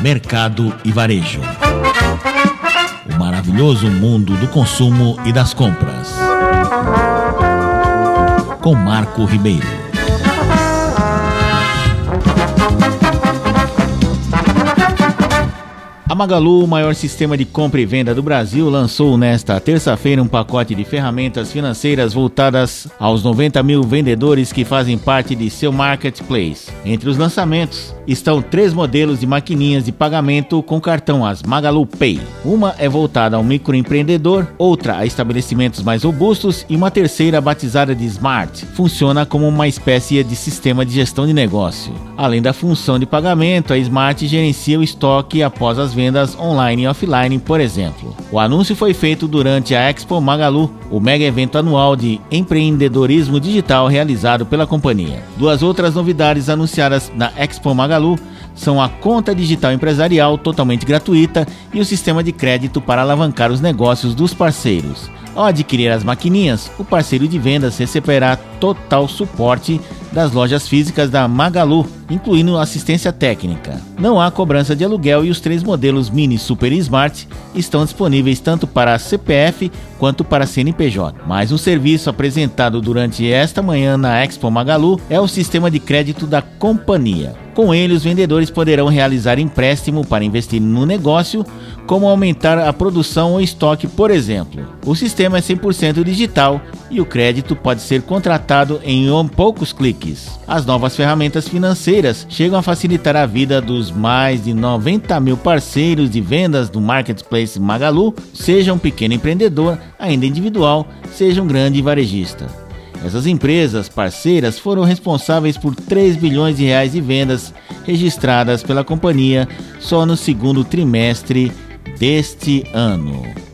Mercado e Varejo. O maravilhoso mundo do consumo e das compras. Com Marco Ribeiro. A Magalu, o maior sistema de compra e venda do Brasil, lançou nesta terça-feira um pacote de ferramentas financeiras voltadas aos 90 mil vendedores que fazem parte de seu marketplace. Entre os lançamentos estão três modelos de maquininhas de pagamento com cartão as Magalu Pay. Uma é voltada ao microempreendedor, outra a estabelecimentos mais robustos e uma terceira batizada de Smart. Funciona como uma espécie de sistema de gestão de negócio. Além da função de pagamento, a Smart gerencia o estoque após as vendas online e offline, por exemplo. O anúncio foi feito durante a Expo Magalu, o mega evento anual de empreendedorismo digital realizado pela companhia. Duas outras novidades anunciadas na Expo Magalu são a conta digital empresarial totalmente gratuita e o sistema de crédito para alavancar os negócios dos parceiros. Ao adquirir as maquininhas, o parceiro de vendas receberá total suporte das lojas físicas da Magalu, incluindo assistência técnica. Não há cobrança de aluguel e os três modelos Mini, Super e Smart estão disponíveis tanto para CPF quanto para CNPJ. Mas um serviço apresentado durante esta manhã na Expo Magalu é o sistema de crédito da companhia. Com ele, os vendedores poderão realizar empréstimo para investir no negócio, como aumentar a produção ou estoque, por exemplo. O sistema é 100% digital e o crédito pode ser contratado em poucos cliques. As novas ferramentas financeiras chegam a facilitar a vida dos mais de 90 mil parceiros de vendas do Marketplace Magalu, seja um pequeno empreendedor, ainda individual, seja um grande varejista. Essas empresas parceiras foram responsáveis por 3 bilhões de reais de vendas registradas pela companhia só no segundo trimestre deste ano.